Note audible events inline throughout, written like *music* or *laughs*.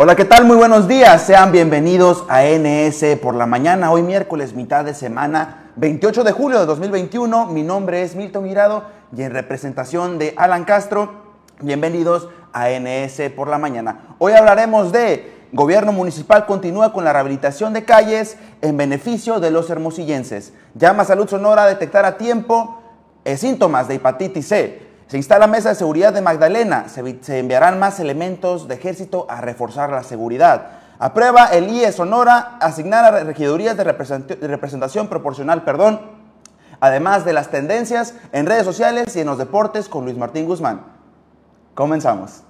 Hola, ¿qué tal? Muy buenos días. Sean bienvenidos a NS por la mañana. Hoy miércoles, mitad de semana, 28 de julio de 2021. Mi nombre es Milton Mirado y en representación de Alan Castro, bienvenidos a NS por la mañana. Hoy hablaremos de Gobierno municipal continúa con la rehabilitación de calles en beneficio de los hermosillenses. Llama a Salud Sonora a detectar a tiempo eh, síntomas de hepatitis C. Se instala mesa de seguridad de Magdalena. Se, enviarán más elementos de ejército a reforzar la seguridad. Aprueba el IE Sonora asignar a regidurías de, representación proporcional, perdón, además de las tendencias en redes sociales y en los deportes con Luis Martín Guzmán. Comenzamos.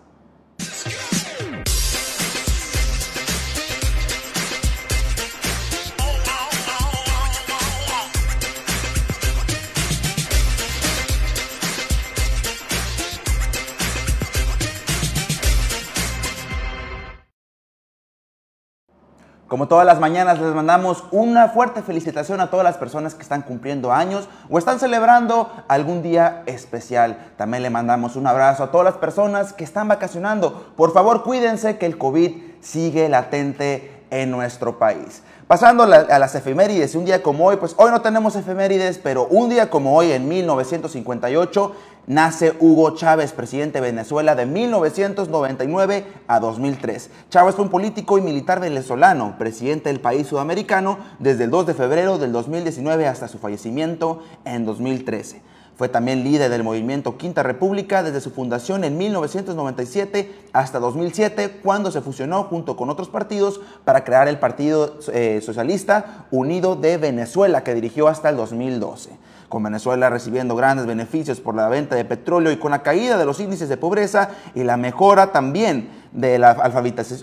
Como todas las mañanas les mandamos una fuerte felicitación a todas las personas que están cumpliendo años o están celebrando algún día especial. También le mandamos un abrazo a todas las personas que están vacacionando. Por favor, cuídense que el COVID sigue latente en nuestro país. Pasando a las efemérides, un día como hoy, pues hoy no tenemos efemérides, pero un día como hoy en 1958 nace Hugo Chávez, presidente de Venezuela de 1999 a 2003. Chávez fue un político y militar venezolano, presidente del país sudamericano desde el 2 de febrero del 2019 hasta su fallecimiento en 2013. Fue también líder del movimiento Quinta República desde su fundación en 1997 hasta 2007, cuando se fusionó junto con otros partidos para crear el Partido eh, Socialista Unido de Venezuela, que dirigió hasta el 2012 con Venezuela recibiendo grandes beneficios por la venta de petróleo y con la caída de los índices de pobreza y la mejora también de la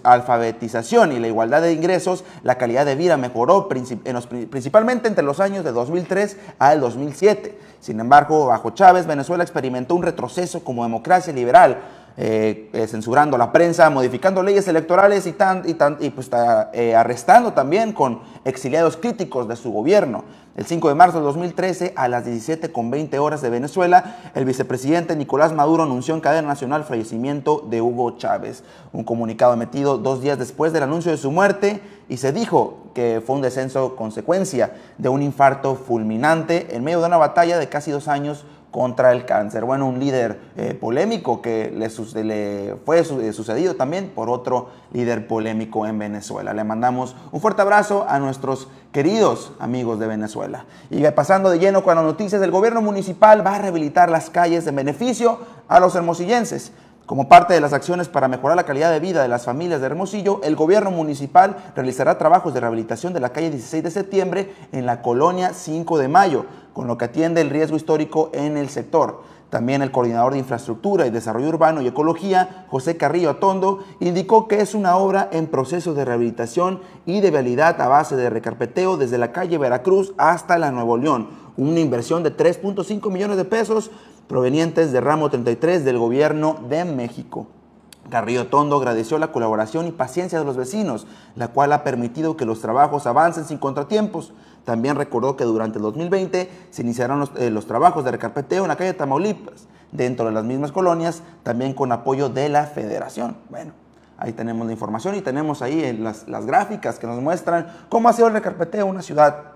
alfabetización y la igualdad de ingresos, la calidad de vida mejoró principalmente entre los años de 2003 al 2007. Sin embargo, bajo Chávez, Venezuela experimentó un retroceso como democracia liberal eh, eh, censurando la prensa, modificando leyes electorales y, tan, y, tan, y pues, eh, arrestando también con exiliados críticos de su gobierno. El 5 de marzo de 2013, a las 17.20 horas de Venezuela, el vicepresidente Nicolás Maduro anunció en cadena nacional el fallecimiento de Hugo Chávez. Un comunicado emitido dos días después del anuncio de su muerte y se dijo que fue un descenso consecuencia de un infarto fulminante en medio de una batalla de casi dos años contra el cáncer. Bueno, un líder eh, polémico que le, fue eh, sucedido también por otro líder polémico en Venezuela. Le mandamos un fuerte abrazo a nuestros queridos amigos de Venezuela. Y pasando de lleno con las noticias, el gobierno municipal va a rehabilitar las calles en beneficio a los hermosillenses. Como parte de las acciones para mejorar la calidad de vida de las familias de Hermosillo, el gobierno municipal realizará trabajos de rehabilitación de la calle 16 de septiembre en la colonia 5 de Mayo, con lo que atiende el riesgo histórico en el sector. También el coordinador de Infraestructura y Desarrollo Urbano y Ecología, José Carrillo Atondo, indicó que es una obra en proceso de rehabilitación y de vialidad a base de recarpeteo desde la calle Veracruz hasta la Nuevo León, una inversión de 3.5 millones de pesos provenientes de ramo 33 del gobierno de México. Carrillo Tondo agradeció la colaboración y paciencia de los vecinos, la cual ha permitido que los trabajos avancen sin contratiempos. También recordó que durante el 2020 se iniciaron los, eh, trabajos de recarpeteo en la calle Tamaulipas, dentro de las mismas colonias, también con apoyo de la federación. Bueno, ahí tenemos la información y tenemos ahí las, las gráficas que nos muestran cómo ha sido el recarpeteo en una ciudad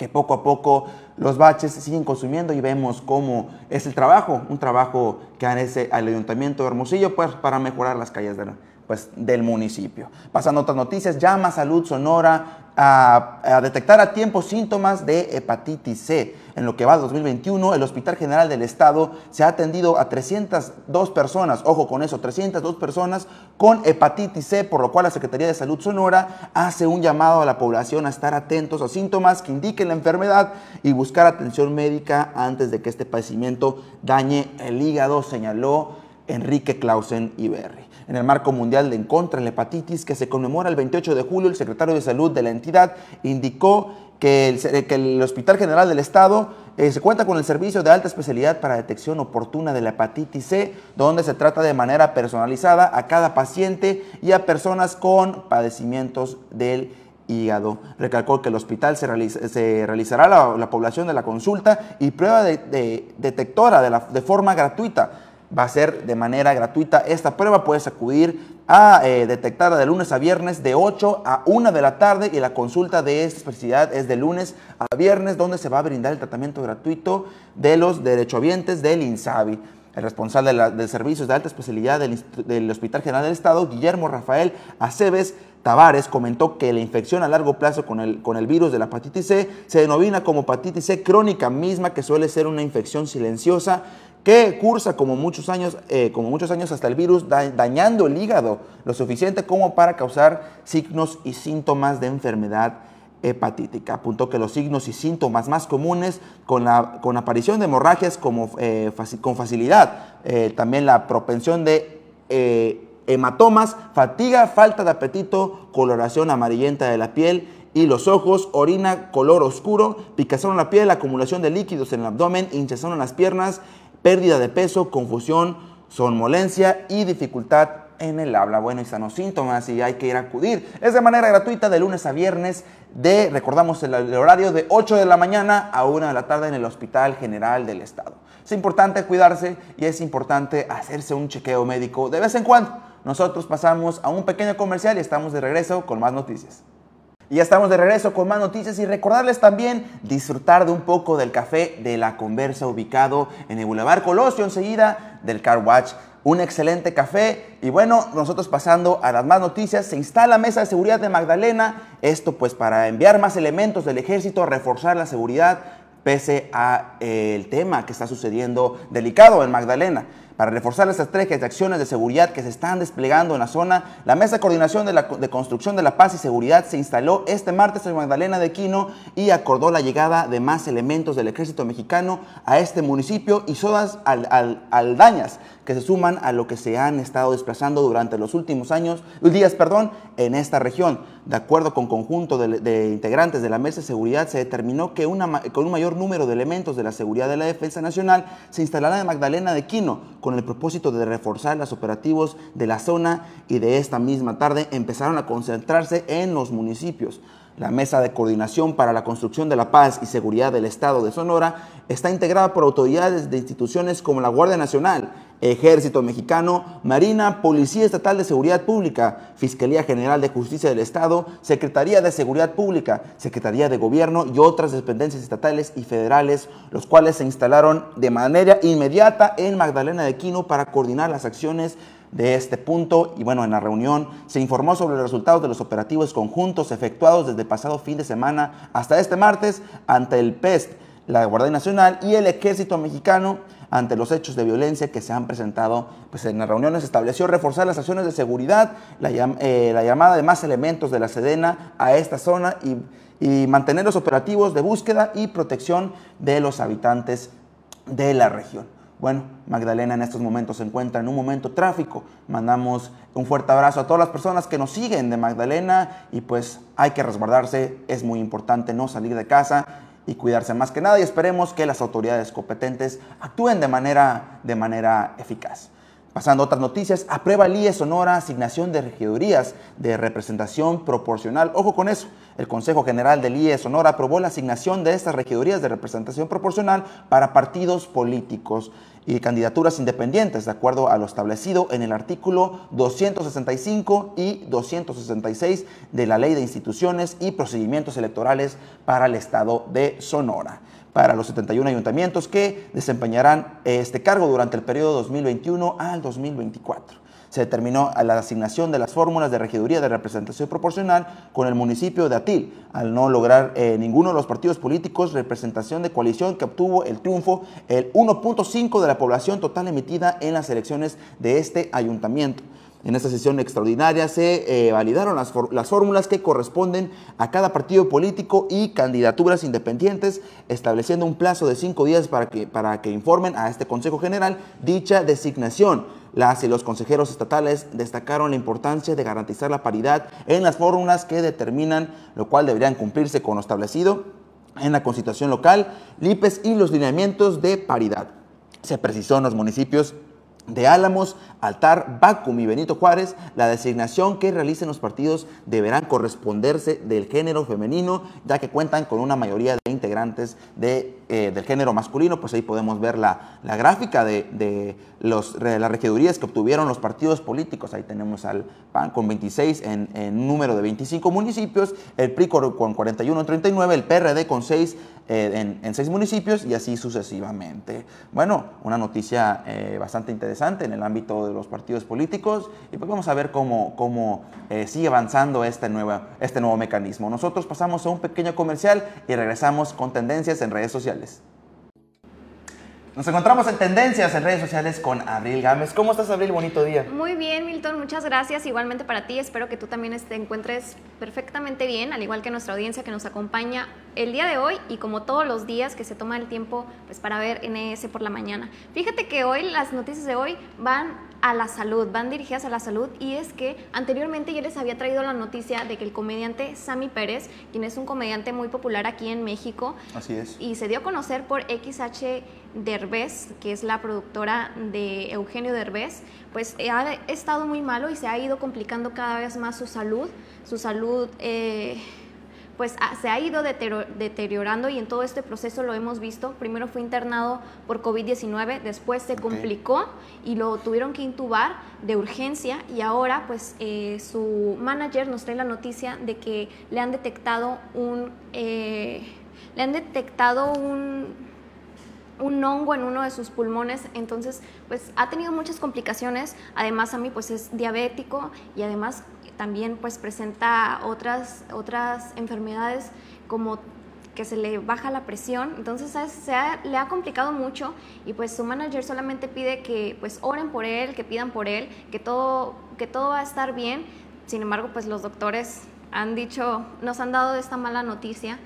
que poco a poco los baches siguen consumiendo y vemos cómo es el trabajo, un trabajo que hace el Ayuntamiento de Hermosillo pues, para mejorar las calles de, pues, del municipio. Pasando a otras noticias, llama Salud Sonora a, detectar a tiempo síntomas de hepatitis C. En lo que va 2021, el Hospital General del Estado se ha atendido a 302 personas, ojo con eso, 302 personas con hepatitis C, por lo cual la Secretaría de Salud Sonora hace un llamado a la población a estar atentos a síntomas que indiquen la enfermedad y buscar atención médica antes de que este padecimiento dañe el hígado, señaló Enrique Clausen Iberri en el marco mundial de contra la hepatitis que se conmemora el 28 de julio, el secretario de Salud de la entidad indicó que el, Hospital General del Estado eh, se cuenta con el servicio de alta especialidad para detección oportuna de la hepatitis C, donde se trata de manera personalizada a cada paciente y a personas con padecimientos del hígado. Recalcó que el hospital se, realizará la, población de la consulta y prueba de, detectora de, de forma gratuita va a ser de manera gratuita esta prueba. Puedes acudir a eh, detectada de lunes a viernes de 8 a 1 de la tarde y la consulta de esta especialidad es de lunes a viernes donde se va a brindar el tratamiento gratuito de los derechohabientes del INSABI. El responsable de, de servicios de alta especialidad del, del Hospital General del Estado, Guillermo Rafael Aceves, Tavares comentó que la infección a largo plazo con el, con el virus de la hepatitis C se denomina como hepatitis C crónica misma, que suele ser una infección silenciosa que cursa como muchos años, eh, como muchos años hasta el virus, dañando el hígado lo suficiente como para causar signos y síntomas de enfermedad hepatítica. Apuntó que los signos y síntomas más comunes con la con aparición de hemorragias como, eh, con facilidad, eh, también la propensión de hematomas, fatiga, falta de apetito, coloración amarillenta de la piel y los ojos, orina color oscuro, picazón en la piel, acumulación de líquidos en el abdomen, hinchazón en las piernas, pérdida de peso, confusión, somnolencia y dificultad en el habla. Bueno, y sanos síntomas y hay que ir a acudir. Es de manera gratuita de lunes a viernes de, recordamos, el, horario de 8 de la mañana a 1 de la tarde en el Hospital General del Estado. Es importante cuidarse y es importante hacerse un chequeo médico de vez en cuando. Nosotros pasamos a un pequeño comercial y estamos de regreso con más noticias. Y ya estamos de regreso con más noticias y recordarles también disfrutar de un poco del café de la conversa ubicado en el Boulevard Colosio, enseguida del Car Watch. Un excelente café y bueno, nosotros pasando a las más noticias, se instala mesa de seguridad de Magdalena, esto pues para enviar más elementos del ejército, reforzar la seguridad pese a el tema que está sucediendo delicado en Magdalena. Para reforzar las estrategias de acciones de seguridad que se están desplegando en la zona, la Mesa de Coordinación de, Construcción de la Paz y Seguridad se instaló este martes en Magdalena de Quino y acordó la llegada de más elementos del ejército mexicano a este municipio y sodas al, aldañas que se suman a lo que se han estado desplazando durante los últimos años, días perdón, en esta región. De acuerdo con conjunto de, integrantes de la Mesa de Seguridad, se determinó que con un mayor número de elementos de la seguridad de la defensa nacional se instalará en Magdalena de Quino con el propósito de reforzar los operativos de la zona y de esta misma tarde empezaron a concentrarse en los municipios. La Mesa de Coordinación para la Construcción de la Paz y Seguridad del Estado de Sonora está integrada por autoridades de instituciones como la Guardia Nacional, Ejército Mexicano, Marina, Policía Estatal de Seguridad Pública, Fiscalía General de Justicia del Estado, Secretaría de Seguridad Pública, Secretaría de Gobierno y otras dependencias estatales y federales, los cuales se instalaron de manera inmediata en Magdalena de Quino para coordinar las acciones de este punto. Y bueno, en la reunión se informó sobre los resultados de los operativos conjuntos efectuados desde el pasado fin de semana hasta este martes ante el PEST, la Guardia Nacional y el Ejército Mexicano ante los hechos de violencia que se han presentado. Pues en las reuniones estableció reforzar las acciones de seguridad, la, eh, llamada de más elementos de la Sedena a esta zona y, y mantener los operativos de búsqueda y protección de los habitantes de la región. Bueno, Magdalena en estos momentos se encuentra en un momento tráfico. Mandamos un fuerte abrazo a todas las personas que nos siguen de Magdalena y pues hay que resguardarse, es muy importante no salir de casa y cuidarse más que nada y esperemos que las autoridades competentes actúen de manera, de manera eficaz. Pasando a otras noticias, aprueba el IE Sonora asignación de regidurías de representación proporcional. Ojo con eso, el Consejo General del IE Sonora aprobó la asignación de estas regidurías de representación proporcional para partidos políticos y candidaturas independientes, de acuerdo a lo establecido en el artículo 265 y 266 de la Ley de Instituciones y Procedimientos Electorales para el Estado de Sonora para los 71 ayuntamientos que desempeñarán este cargo durante el periodo 2021 al 2024. Se determinó la asignación de las fórmulas de regiduría de representación proporcional con el municipio de Atil, al no lograr eh, ninguno de los partidos políticos representación de coalición que obtuvo el triunfo el 1.5 de la población total emitida en las elecciones de este ayuntamiento. En esta sesión extraordinaria se eh, validaron las, las, fórmulas que corresponden a cada partido político y candidaturas independientes, estableciendo un plazo de cinco días para que, para que informen a este Consejo General dicha designación. Las y los consejeros estatales destacaron la importancia de garantizar la paridad en las fórmulas que determinan, lo cual deberían cumplirse con lo establecido en la Constitución local, LIPES y los lineamientos de paridad. Se precisó en los municipios de Álamos, Altar, Bacum y Benito Juárez, la designación que realicen los partidos deberán corresponderse del género femenino, ya que cuentan con una mayoría de integrantes de, eh, del género masculino. Pues ahí podemos ver la, la gráfica de, de los, las regidurías que obtuvieron los partidos políticos. Ahí tenemos al PAN con 26 en, número de 25 municipios, el PRI con 41 en 39, el PRD con 6 eh, en, seis municipios y así sucesivamente. Bueno, una noticia eh, bastante interesante en el ámbito de los partidos políticos y pues vamos a ver cómo, cómo eh, sigue avanzando este nuevo, este nuevo mecanismo. Nosotros pasamos a un pequeño comercial y regresamos con tendencias en redes sociales. Nos encontramos en tendencias en redes sociales con Abril Gámez. ¿Cómo estás, Abril? Bonito día. Muy bien, Milton. Muchas gracias. Igualmente para ti. Espero que tú también te encuentres perfectamente bien, al igual que nuestra audiencia que nos acompaña el día de hoy y como todos los días que se toma el tiempo pues, para ver NS por la mañana. Fíjate que hoy las noticias de hoy van a la salud, van dirigidas a la salud y es que anteriormente yo les había traído la noticia de que el comediante Sammy Pérez, quien es un comediante muy popular aquí en México, así es, y se dio a conocer por XH Derbez, que es la productora de Eugenio Derbez, pues ha estado muy malo y se ha ido complicando cada vez más su salud, su salud eh, pues se ha ido deteriorando y en todo este proceso lo hemos visto. Primero fue internado por COVID-19, después se complicó y lo tuvieron que intubar de urgencia y ahora pues eh, su manager nos trae la noticia de que le han detectado un... Eh, le han detectado un un hongo en uno de sus pulmones, entonces pues ha tenido muchas complicaciones, además a mí pues es diabético y además también pues presenta otras, otras enfermedades como que se le baja la presión, entonces se le ha complicado mucho y pues su manager solamente pide que pues oren por él, que pidan por él, que todo, que todo va a estar bien, sin embargo pues los doctores han dicho, nos han dado esta mala noticia,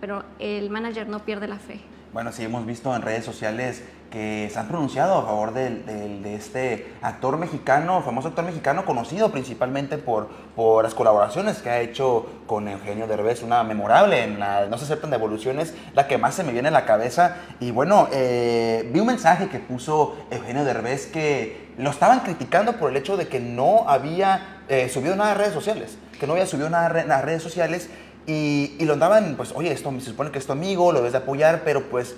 pero el manager no pierde la fe. Bueno, sí, hemos visto en redes sociales que se han pronunciado a favor de, de, este actor mexicano, famoso actor mexicano, conocido principalmente por, por las colaboraciones que ha hecho con Eugenio Derbez, una memorable en la No se aceptan devoluciones, la que más se me viene a la cabeza. Y bueno, eh, vi un mensaje que puso Eugenio Derbez que lo estaban criticando por el hecho de que no había eh, subido nada a redes sociales, que no había subido nada a redes sociales y, y, lo andaban, pues, oye, esto se supone que es tu amigo, lo debes de apoyar, pero pues,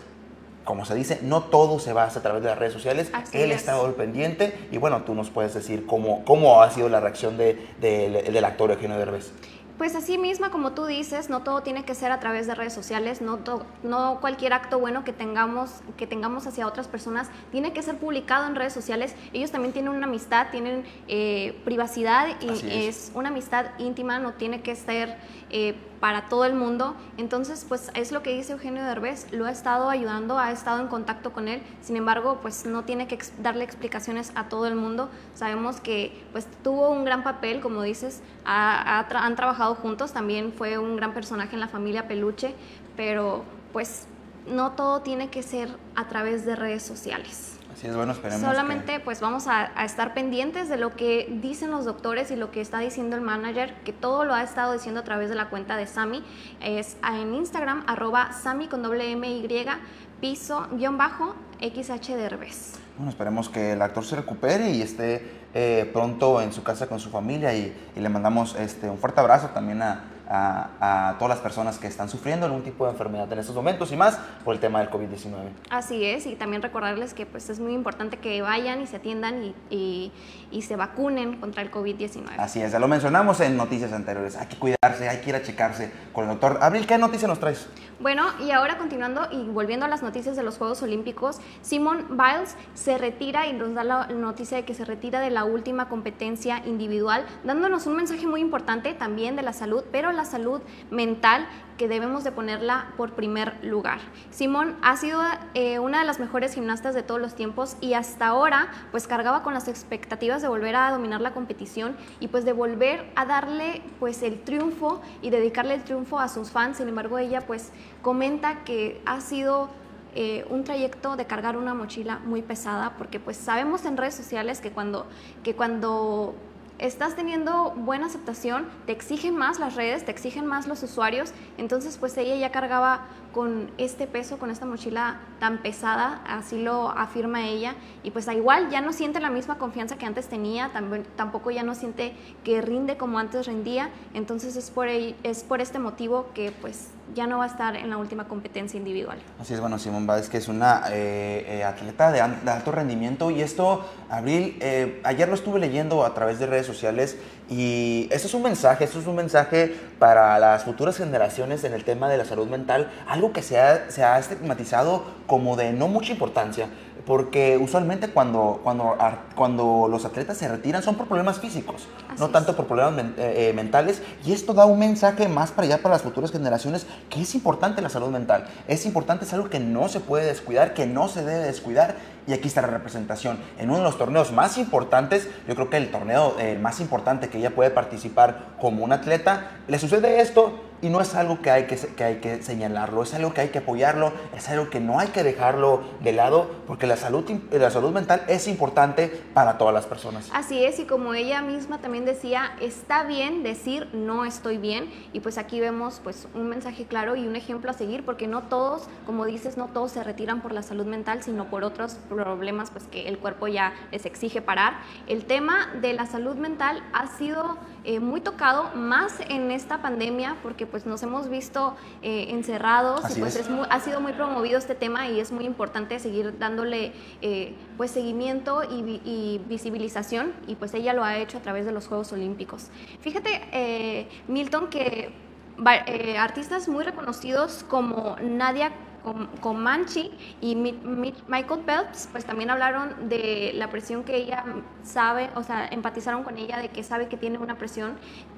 como se dice, no todo se va a través de las redes sociales. Así Él es. está al pendiente y bueno, tú nos puedes decir cómo, cómo ha sido la reacción de, de, del actor Eugenio Derbez. Pues así misma, como tú dices, no todo tiene que ser a través de redes sociales, no, to, no cualquier acto bueno que tengamos, que tengamos hacia otras personas tiene que ser publicado en redes sociales. Ellos también tienen una amistad, tienen eh, privacidad y es. es. una amistad íntima, no tiene que ser eh, para todo el mundo. Entonces, pues es lo que dice Eugenio Derbez, lo ha estado ayudando, ha estado en contacto con él, sin embargo, pues no tiene que darle explicaciones a todo el mundo. Sabemos que pues tuvo un gran papel, como dices, han trabajado juntos, también fue un gran personaje en la familia Peluche, pero pues no todo tiene que ser a través de redes sociales. Así es, bueno, esperemos. Solamente que... pues vamos a, a, estar pendientes de lo que dicen los doctores y lo que está diciendo el manager, que todo lo ha estado diciendo a través de la cuenta de Sami. Es en Instagram, arroba Sami con doble M Y, piso, guion bajo, XH Derbez. Bueno, esperemos que el actor se recupere y esté eh, pronto en su casa con su familia y, y le mandamos este, un fuerte abrazo también a, a, a, todas las personas que están sufriendo algún tipo de enfermedad en estos momentos y más por el tema del COVID-19. Así es, y también recordarles que pues, es muy importante que vayan y se atiendan y, y, y se vacunen contra el COVID-19. Así es, ya lo mencionamos en noticias anteriores, hay que cuidarse, hay que ir a checarse con el doctor. Abril, ¿qué noticia nos traes? Bueno, y ahora continuando y volviendo a las noticias de los Juegos Olímpicos, Simon Biles se retira y nos da la noticia de que se retira de la última competencia individual, dándonos un mensaje muy importante también de la salud, pero la salud mental que debemos de ponerla por primer lugar. Simón ha sido eh, una de las mejores gimnastas de todos los tiempos y hasta ahora pues cargaba con las expectativas de volver a dominar la competición y pues de volver a darle pues el triunfo y dedicarle el triunfo a sus fans. Sin embargo ella pues comenta que ha sido eh, un trayecto de cargar una mochila muy pesada porque pues sabemos en redes sociales que cuando, que cuando estás teniendo buena aceptación, te exigen más las redes, te exigen más los usuarios, entonces pues ella ya cargaba con este peso, con esta mochila tan pesada, así lo afirma ella, y pues igual ya no siente la misma confianza que antes tenía, tampoco ya no siente que rinde como antes rendía, entonces es por, es por este motivo que pues ya no va a estar en la última competencia individual. Así es, bueno, Simón Báez, que es una eh, eh, atleta de, alto rendimiento y esto, Abril, eh, ayer lo estuve leyendo a través de redes sociales y esto es un mensaje, esto es un mensaje para las futuras generaciones en el tema de la salud mental, algo que se ha, se ha estigmatizado como de no mucha importancia porque usualmente cuando, cuando, cuando los atletas se retiran son por problemas físicos, no tanto por problemas eh, eh, mentales, y esto da un mensaje más para allá para las futuras generaciones que es importante la salud mental, es importante, es algo que no se puede descuidar, que no se debe descuidar, y aquí está la representación. En uno de los torneos más importantes, yo creo que el torneo eh, más importante que ella puede participar como un atleta, le sucede esto y no es algo que hay que, que hay que señalarlo, es algo que hay que apoyarlo, es algo que no hay que dejarlo de lado porque la salud, la salud mental es importante para todas las personas. Así es, y como ella misma también decía, está bien decir no estoy bien y pues aquí vemos pues un mensaje claro y un ejemplo a seguir porque no todos, como dices, no todos se retiran por la salud mental, sino por otros problemas pues que el cuerpo ya les exige parar. El tema de la salud mental ha sido eh, muy tocado más en esta pandemia porque pues nos hemos visto eh, encerrados y pues ha sido muy promovido este tema y es muy importante seguir dándole eh, pues seguimiento y, visibilización y pues ella lo ha hecho a través de los Juegos Olímpicos. Fíjate Milton que artistas muy reconocidos como Nadia Comanche y Michael Phelps, pues también hablaron de la presión que ella sabe, o sea, empatizaron con ella de que sabe que tiene una presión.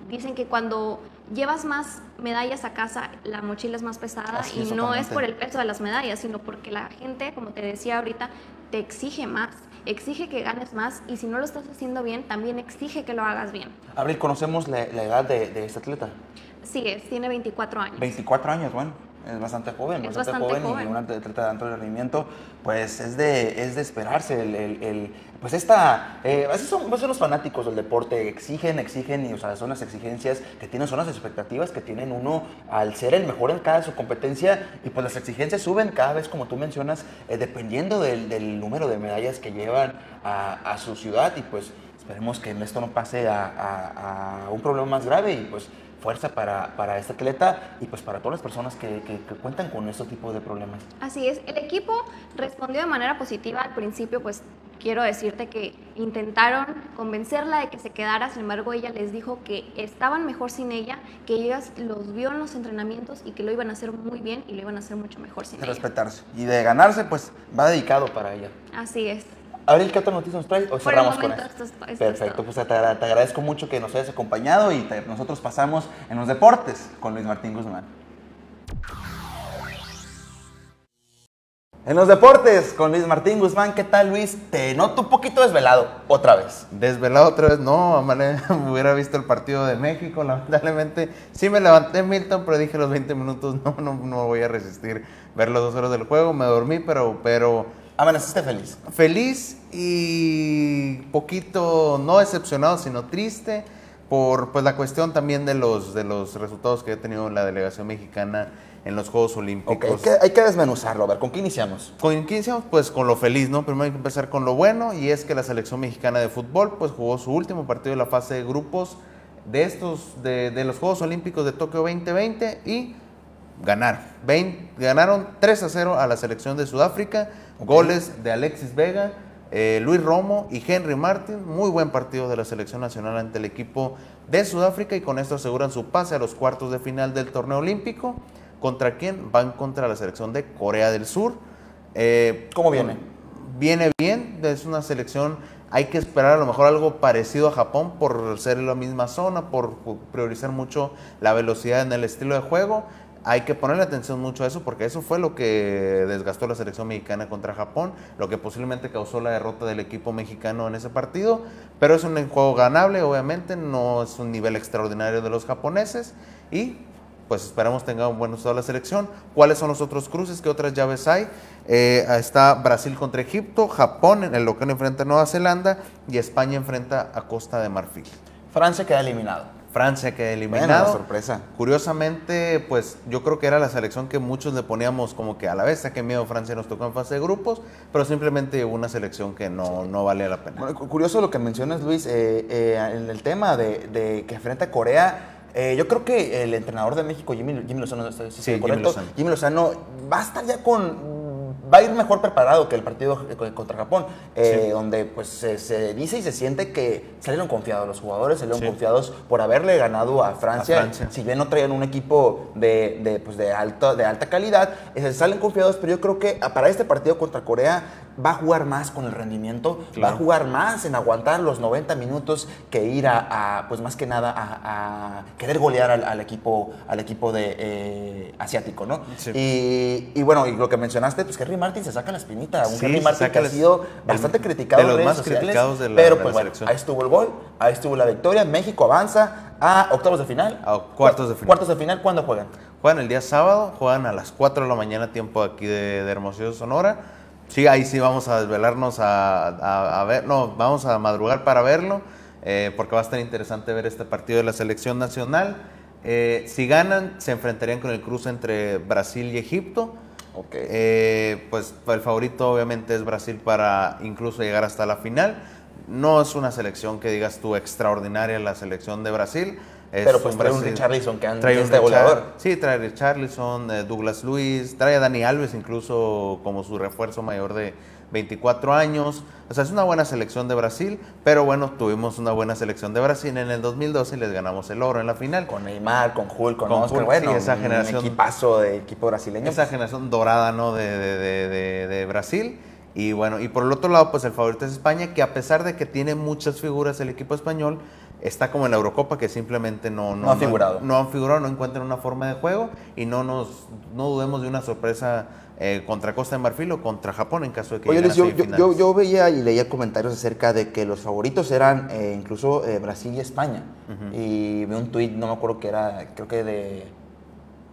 Dicen que cuando llevas más medallas a casa, la mochila es más pesada y no es por el peso de las medallas, sino porque la gente, como te decía ahorita, te exige más exige que ganes más y si no lo estás haciendo bien, también exige que lo hagas bien. Abril, ¿conocemos la, edad de, de, este atleta? Sí, es, tiene 24 años. 24 años, bueno es bastante joven, bastante, joven, y un atleta de alto rendimiento, pues es de, es de esperarse. El, pues esta, eh, así son, pues son, los fanáticos del deporte, exigen, exigen, y o sea, son las exigencias que tienen, son las expectativas que tienen uno al ser el mejor en cada su competencia, y pues las exigencias suben cada vez, como tú mencionas, eh, dependiendo del, número de medallas que llevan a, su ciudad, y pues esperemos que esto no pase a, a un problema más grave, y pues fuerza para, para este atleta y pues para todas las personas que, que, cuentan con este tipo de problemas. Así es, el equipo respondió de manera positiva al principio, pues quiero decirte que intentaron convencerla de que se quedara, sin embargo ella les dijo que estaban mejor sin ella, que ellas los vio en los entrenamientos y que lo iban a hacer muy bien y lo iban a hacer mucho mejor sin de ella. respetarse y de ganarse, pues va dedicado para ella. Así es. Abril, ¿qué otra noticia nos trae? ¿O cerramos con eso? Perfecto, pues te, te, agradezco mucho que nos hayas acompañado y nosotros pasamos en los deportes con Luis Martín Guzmán. En los deportes con Luis Martín Guzmán, ¿qué tal Luis? Te noto un poquito desvelado otra vez. Desvelado otra vez, no, *laughs* me hubiera visto el partido de México, lamentablemente. Sí me levanté Milton, pero dije los 20 minutos, *laughs* no, no, no voy a resistir ver los dos horas del juego, me dormí, pero, pero Amaneciste feliz. Feliz y poquito, no decepcionado, sino triste por pues, la cuestión también de los, de los resultados que ha tenido la delegación mexicana en los Juegos Olímpicos. hay, que, desmenuzarlo. A ver, ¿con qué iniciamos? ¿Con qué iniciamos? Pues con lo feliz, ¿no? Primero hay que empezar con lo bueno y es que la selección mexicana de fútbol pues jugó su último partido de la fase de grupos de estos, de, de los Juegos Olímpicos de Tokio 2020 y ganaron. ganaron 3 a 0 a la selección de Sudáfrica Goles de Alexis Vega, eh, Luis Romo y Henry Martin. Muy buen partido de la selección nacional ante el equipo de Sudáfrica y con esto aseguran su pase a los cuartos de final del torneo olímpico. ¿Contra quién? Van contra la selección de Corea del Sur. Eh, ¿Cómo viene? Viene bien, es una selección, hay que esperar a lo mejor algo parecido a Japón por ser la misma zona, por priorizar mucho la velocidad en el estilo de juego hay que ponerle atención mucho a eso porque eso fue lo que desgastó la selección mexicana contra Japón, lo que posiblemente causó la derrota del equipo mexicano en ese partido, pero es un juego ganable, obviamente, no es un nivel extraordinario de los japoneses y pues esperamos tenga un buen estado la selección. ¿Cuáles son los otros cruces? ¿Qué otras llaves hay? Eh, está Brasil contra Egipto, Japón en el local enfrenta a Nueva Zelanda y España enfrenta a Costa de Marfil. Francia queda eliminado. Francia que Bueno, eliminado. la sorpresa. Curiosamente, pues yo creo que era la selección que muchos le poníamos como que a la vez, qué miedo Francia nos tocó en fase de grupos, pero simplemente una selección que no, no valía la pena. Bueno, cu- curioso lo que mencionas, Luis, eh, eh, en el tema de, de que frente a Corea. eh, yo creo que el entrenador de México, Jimmy, Jimmy Lozano, ¿estoy- Sí, Jimmy? Lozano. Jimmy Lozano va a estar ya con. Va a ir mejor preparado que el partido eh, contra Japón, eh, Sí. donde pues se, se dice y se siente que salieron confiados los jugadores, salieron Sí. confiados por haberle ganado a Francia. A Francia. Si bien no traían un equipo de, de, pues, de, alta, de alta calidad, eh, salen confiados, pero yo creo que ah, para este partido contra Corea va a jugar más con el rendimiento, va a jugar más en aguantar los 90 minutos que ir a, a, pues más que nada, a, a querer golear al, al equipo, al equipo de, eh, asiático, ¿no? Sí. Y, y bueno, y lo que mencionaste, pues Henry Martin se saca la espinita, un Sí, Henry Martin que ha sido bastante criticado de los redes más sociales, criticados de la- pero pues la bueno, selección. ahí estuvo el gol, ahí estuvo la victoria, México avanza a octavos de final. A cuartos de final. Cuartos de final, ¿cuándo juegan? Juegan el día sábado, juegan a las 4 de la mañana, tiempo aquí de, de Hermosillo, Sonora. Sí, ahí sí vamos a desvelarnos a, a- a ver, no, vamos a madrugar para verlo, eh, porque va a estar interesante ver este partido de la selección nacional. Eh, si ganan, se enfrentarían con el cruce entre Brasil y Egipto. Ok. Eh, pues el favorito obviamente es Brasil para incluso llegar hasta la final. No es una selección que digas tú extraordinaria la selección de Brasil. Es Pero pues trae un Richarlison que anda- trae que un es de Richar- goleador. Sí, trae Richarlison, eh, Douglas Luis, trae a Dani Alves incluso como su refuerzo mayor de 24 años. O sea, es una buena selección de Brasil, pero bueno, tuvimos una buena selección de Brasil en el 2012 y les ganamos el oro en la final. Con Neymar, con Hulk, con, Con Oscar, Hulk, bueno, sí, esa un generación- equipazo de equipo brasileño. Esa generación dorada, ¿no? De- de- de Brasil. Y bueno, y por el otro lado, pues el favorito es España, que a pesar de que tiene muchas figuras el equipo español, está como en la Eurocopa, que simplemente no, No ha figurado. No, han figurado, no encuentran una forma de juego y no nos no dudemos de una sorpresa eh, contra Costa de Marfil o contra Japón en caso de que Oye, lleguen yo, a yo, yo- yo veía y leía comentarios acerca de que los favoritos eran eh, incluso eh, Brasil y España. Y vi un tuit, no me acuerdo que era, creo que de...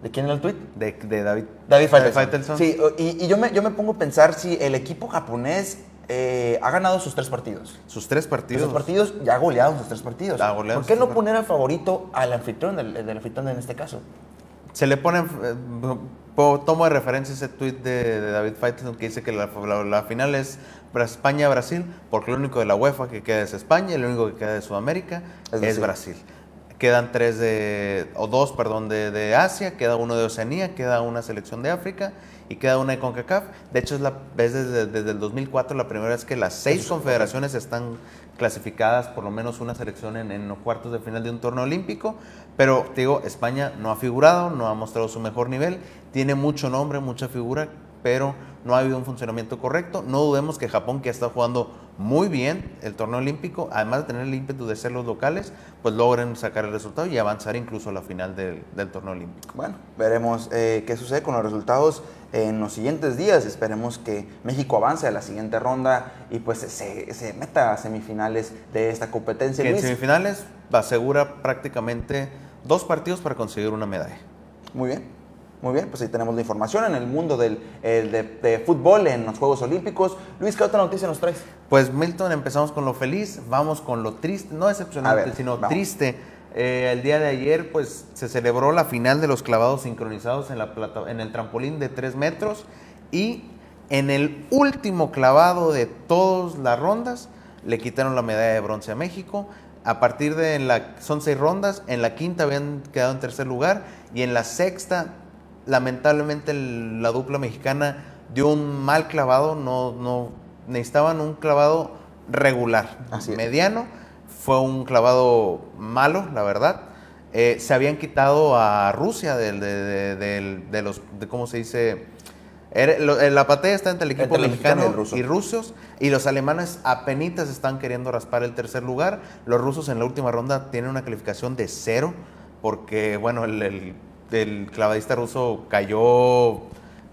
¿De quién era el tuit? de, de David, David Faitelson. Sí, y, y yo, me, yo me pongo a pensar si el equipo japonés eh, ha ganado sus tres partidos. Sus tres partidos. Sus partidos ya ha goleado sus tres partidos. ¿Por qué no poner al favorito al anfitrión, del, del anfitrión en este caso? Se le pone, eh, tomo de referencia ese tweet de, de David Faitelson que dice que la, la- la final es Bra- España-Brasil, porque lo único de la UEFA que queda es España y lo único que queda de Sudamérica Es es, Brasil. Brasil. Quedan tres de, o dos, perdón, de, de Asia, queda uno de Oceanía, queda una selección de África y queda una de CONCACAF. De hecho, es, la, es desde, desde el 2004 la primera vez que las seis confederaciones están clasificadas, por lo menos una selección en, en los cuartos de final de un torneo olímpico. Pero te digo, España no ha figurado, no ha mostrado su mejor nivel, tiene mucho nombre, mucha figura, pero no ha habido un funcionamiento correcto. No dudemos que Japón, que está jugando muy bien el torneo olímpico, además de tener el ímpetu de ser los locales, pues logren sacar el resultado y avanzar incluso a la final del, del torneo olímpico. Bueno, veremos eh, qué sucede con los resultados en los siguientes días. Esperemos que México avance a la siguiente ronda y pues se, se meta a semifinales de esta competencia. Que en semifinales asegura prácticamente dos partidos para conseguir una medalla. Muy bien. Muy bien, pues ahí tenemos la información en el mundo del, el de, de fútbol en los Juegos Olímpicos. Luis, ¿qué otra noticia nos traes? Pues Milton, empezamos con lo feliz, vamos con lo triste, no decepcionante, ver, sino vamos. triste. Eh, el día de ayer, pues se celebró la final de los clavados sincronizados en, la plata, en el trampolín de 3 metros y en el último clavado de todas las rondas le quitaron la medalla de bronce a México. A partir de la, son seis rondas, en la quinta habían quedado en tercer lugar y en la sexta lamentablemente la dupla mexicana dio un mal clavado, no, no necesitaban un clavado regular, Así mediano, fue un clavado malo, la verdad. Eh, se habían quitado a Rusia del, de, de- del- de los, de cómo se dice, eh, la patea está entre el equipo Entre mexicano y el ruso. y rusos y los alemanes apenas están queriendo raspar el tercer lugar. Los rusos en la última ronda tienen una calificación de cero porque, bueno, el, el- el clavadista ruso cayó,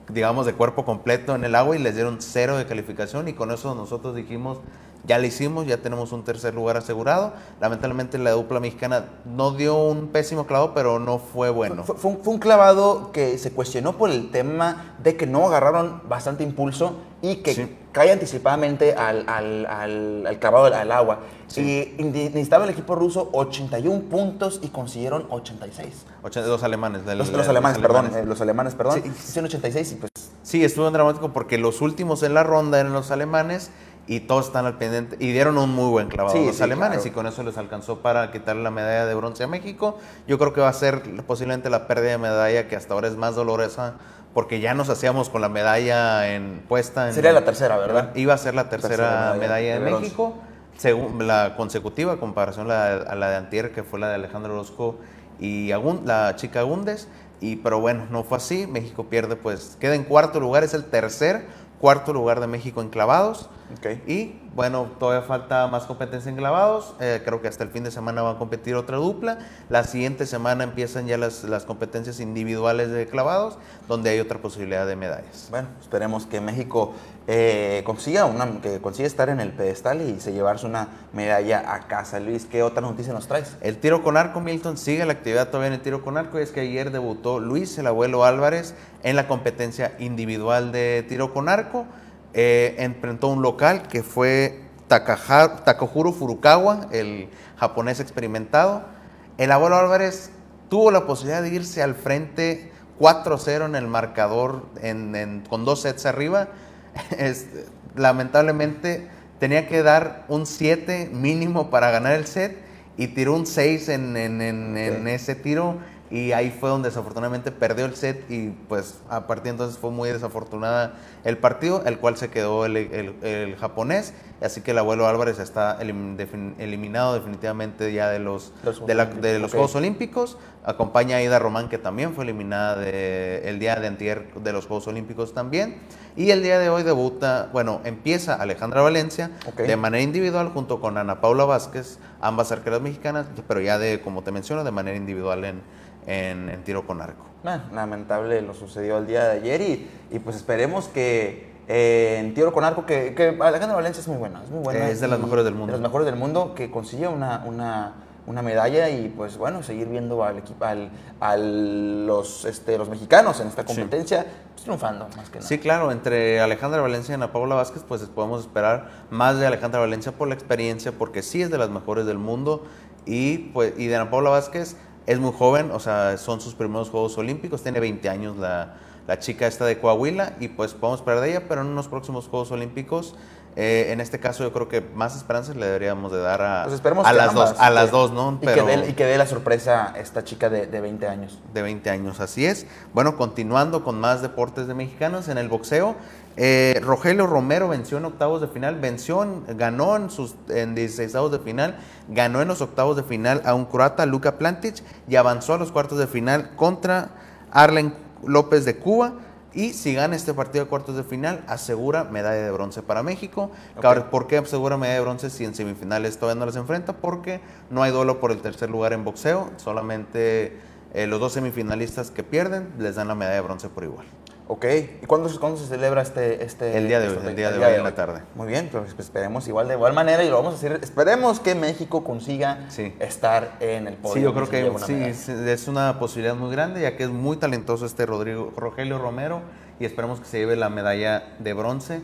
digamos, de cuerpo completo en el agua y les dieron cero de calificación y con eso nosotros dijimos, ya lo hicimos, ya tenemos un tercer lugar asegurado. Lamentablemente la dupla mexicana no dio un pésimo clavo, pero no fue bueno. Fue, fue un, fue un clavado que se cuestionó por el tema de que no agarraron bastante impulso y que Sí. Cae anticipadamente al, al, al, al clavado al, agua. Sí. Y necesitaba el equipo ruso 81 puntos y consiguieron 86. 82 alemanes. del- Los, los alemanes, perdón. alemanes. eh, los alemanes, perdón. Sí. Hicieron 86 y pues Sí, estuvo dramático porque los últimos en la ronda eran los alemanes y todos están al pendiente y dieron un muy buen clavado Sí, los sí, alemanes claro. y con eso les alcanzó para quitarle la medalla de bronce a México. Yo creo que va a ser posiblemente la pérdida de medalla que hasta ahora es más dolorosa porque ya nos hacíamos con la medalla en puesta. En, Sería la tercera, ¿verdad? Iba a ser la tercera, Tercera medalla de. México, según la consecutiva en comparación a la, a la de Antier, que fue la de Alejandro Orozco y la chica Agundes. Y, pero bueno, no fue así. México pierde, pues queda en cuarto lugar, es el tercer cuarto lugar de México en clavados. Ok. Y bueno, todavía falta más competencia en clavados. Eh, creo que hasta el fin de semana va a competir otra dupla. La siguiente semana empiezan ya las, las competencias individuales de clavados, donde hay otra posibilidad de medallas. Bueno, esperemos que México eh, consiga una, que consiga estar en el pedestal y se llevarse una medalla a casa. Luis, ¿qué otra noticia nos traes? El tiro con arco, Milton, sigue la actividad todavía en el tiro con arco. Y es que ayer debutó Luis, el abuelo Álvarez, en la competencia individual de tiro con arco. Eh, enfrentó un local que fue Takaha- Takahuro Furukawa, el japonés experimentado. El abuelo Álvarez tuvo la posibilidad de irse al frente 4-0 en el marcador en- en- con dos sets arriba. *laughs* Es- lamentablemente tenía que dar un 7 mínimo para ganar el set y tiró un 6 en, ese tiro y ahí fue donde desafortunadamente perdió el set y pues a partir de entonces fue muy desafortunada el partido, el cual se quedó el, el- el japonés, así que el abuelo Álvarez está eliminado definitivamente ya de los, Los de la- Juegos de los. Juegos Olímpicos. Acompaña a Ida Román, que también fue eliminada de- el día de antier de los Juegos Olímpicos también. Y el día de hoy debuta, bueno, empieza Alejandra Valencia de manera individual junto con Ana Paula Vázquez, ambas arqueras mexicanas, pero ya de, como te menciono, de manera individual en, en- en tiro con arco. Lamentable lo sucedió el día de ayer y, y pues esperemos que eh, en tiro con arco, que, que Alejandra Valencia es muy buena, es muy buena. Es de las mejores del mundo. De las mejores del mundo, que consigue una, una, una medalla y pues bueno, seguir viendo al equipo, al, a los, este, los mexicanos en esta competencia pues, triunfando más que nada. Sí, claro, entre Alejandra Valencia y Ana Paula Vázquez, pues podemos esperar más de Alejandra Valencia por la experiencia, porque sí es de las mejores del mundo. Y, pues, y de Ana Paula Vázquez es muy joven, o sea, son sus primeros Juegos Olímpicos, tiene 20 años la, la chica esta de Coahuila, y pues podemos esperar de ella, pero en unos próximos Juegos Olímpicos, eh, en este caso yo creo que más esperanzas le deberíamos de dar a, Pues a las ambas, dos, a las que- dos, ¿no? Y, que dé, y que dé la sorpresa esta chica de, de 20 años. de 20 años, así es. Bueno, continuando con más deportes de mexicanos en el boxeo, eh, Rogelio Romero venció en octavos de final, venció, en- ganó en sus en 16 de final, ganó en los octavos de final a un croata, Luka Plantic, y avanzó a los cuartos de final contra Arlen López de Cuba. Y si gana este partido de cuartos de final, asegura medalla de bronce para México. Ok. Ahora, ¿Por qué asegura medalla de bronce si en semifinales todavía no las enfrenta? Porque no hay duelo por el tercer lugar en boxeo. Solamente eh, los dos semifinalistas que pierden les dan la medalla de bronce por igual. Ok, ¿y cuándo, se- cuándo se celebra este, este El día de hoy, el día de hoy en la tarde. Muy bien, pues esperemos igual de igual manera y lo vamos a hacer. Esperemos que México consiga Sí. estar en el podio. Sí, yo creo que sí, medalla. es una posibilidad muy grande, ya que es muy talentoso este Rodrigo Rogelio Romero y esperemos que se lleve la medalla de bronce.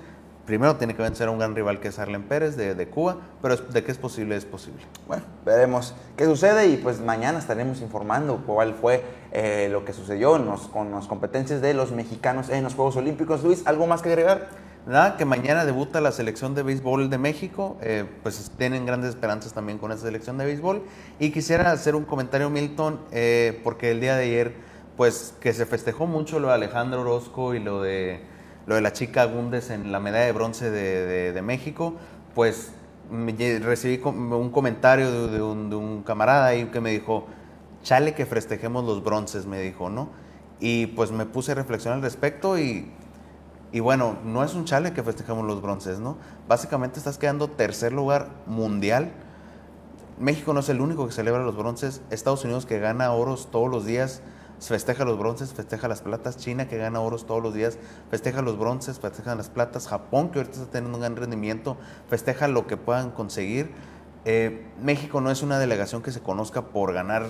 Primero tiene que vencer a un gran rival que es Arlen Pérez de, de Cuba, pero de que es posible, es posible. Bueno, veremos qué sucede y pues mañana estaremos informando cuál fue eh, lo que sucedió los- con las competencias de los mexicanos en los Juegos Olímpicos. Luis, ¿algo más que agregar? Nada, que mañana debuta la selección de béisbol de México, eh, pues tienen grandes esperanzas también con esa selección de béisbol. Y quisiera hacer un comentario, Milton, eh, porque el día de ayer, pues que se festejó mucho lo de Alejandro Orozco y lo de, lo de la chica Gundes en la medalla de bronce de, de- México, pues me recibí un comentario de, de un, de un camarada ahí que me dijo, chale que festejemos los bronces, me dijo, ¿no? Y pues me puse a reflexionar al respecto y y bueno, no es un chale que festejemos los bronces, ¿no? Básicamente estás quedando tercer lugar mundial. México no es el único que celebra los bronces. Estados Unidos que gana oros todos los días festeja los bronces, festeja las platas, China que gana oros todos los días, festeja los bronces, festeja las platas, Japón que ahorita está teniendo un gran rendimiento, festeja lo que puedan conseguir. Eh, México no es una delegación que se conozca por ganar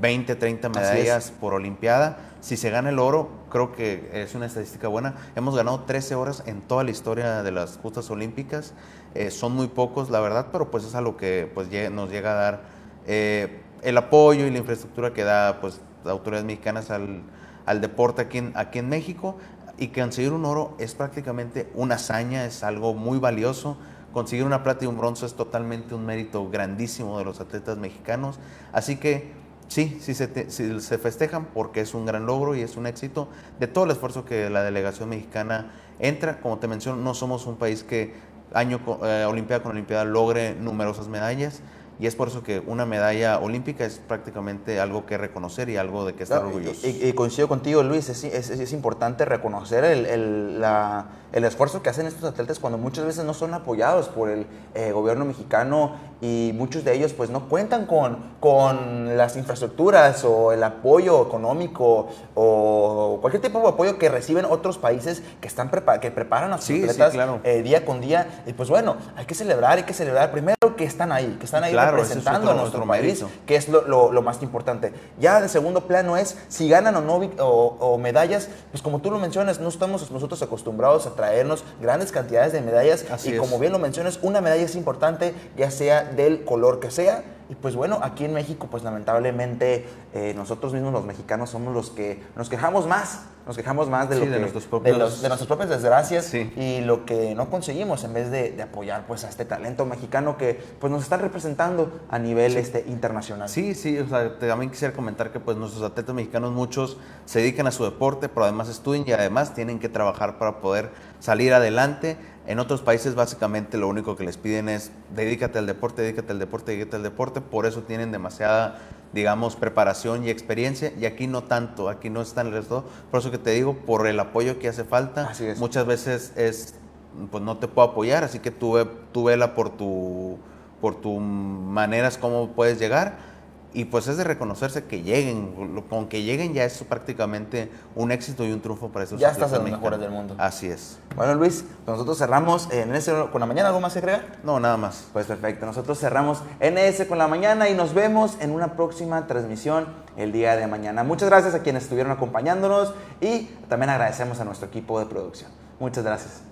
20, 30 medallas por Olimpiada. Si se gana el oro, creo que es una estadística buena. Hemos ganado 13 horas en toda la historia de las justas olímpicas. Eh, son muy pocos, la verdad, pero pues es algo que pues, nos llega a dar eh, el apoyo y la infraestructura que da pues, autoridades mexicanas al, al deporte aquí en, aquí en México. Y conseguir un oro es prácticamente una hazaña, es algo muy valioso. Conseguir una plata y un bronce es totalmente un mérito grandísimo de los atletas mexicanos. Así que sí, sí se, se, festejan porque es un gran logro y es un éxito de todo el esfuerzo que la delegación mexicana entra. Como te menciono, no somos un país que año eh, Olimpiada con Olimpiada logre numerosas medallas y es por eso que una medalla olímpica es prácticamente algo que reconocer y algo de que estar orgulloso. Y, coincido contigo, Luis, es, es, es importante reconocer el, el, la, el, esfuerzo que hacen estos atletas cuando muchas veces no son apoyados por el eh, gobierno mexicano y muchos de ellos pues no cuentan con, con las infraestructuras o el apoyo económico o cualquier tipo de apoyo que reciben otros países que, están que preparan a sus atletas eh, día con día. Y pues bueno, hay que celebrar, hay que celebrar primero que están ahí, que están ahí representando a nuestro país, que es lo, más importante. Ya de segundo plano es si ganan o no o, medallas, pues como tú lo mencionas, no estamos nosotros acostumbrados a traernos grandes cantidades de medallas y como bien lo mencionas, una medalla es importante, ya sea del color que sea. Y pues bueno, aquí en México, pues lamentablemente eh, nosotros mismos los mexicanos somos los que nos quejamos más, nos quejamos más de, lo de, nuestros propios... de, nuestras propias desgracias y lo que no conseguimos en vez de, apoyar pues a este talento mexicano que pues nos está representando a nivel este, internacional. Sí, sí, o sea, también quisiera comentar que pues nuestros atletas mexicanos muchos se dedican a su deporte, pero además estudian y además tienen que trabajar para poder salir adelante. En otros países básicamente lo único que les piden es dedícate al deporte, dedícate al deporte, dedícate al deporte, por eso tienen demasiada, digamos, preparación y experiencia y aquí no tanto, aquí no está el resto, por eso que te digo, por el apoyo que hace falta, muchas veces es, pues no te puedo apoyar, así que tú, tú vela por tu, por tus maneras cómo puedes llegar y pues es de reconocerse que lleguen, con que lleguen ya es prácticamente un éxito y un triunfo para esos Ya estás en los mejores del mundo. Así es. Bueno Luis, nosotros cerramos NS con la mañana, ¿algo más que agregar? No, nada más. Pues perfecto, nosotros cerramos NS con la mañana y nos vemos en una próxima transmisión el día de mañana. Muchas gracias a quienes estuvieron acompañándonos y también agradecemos a nuestro equipo de producción. Muchas gracias.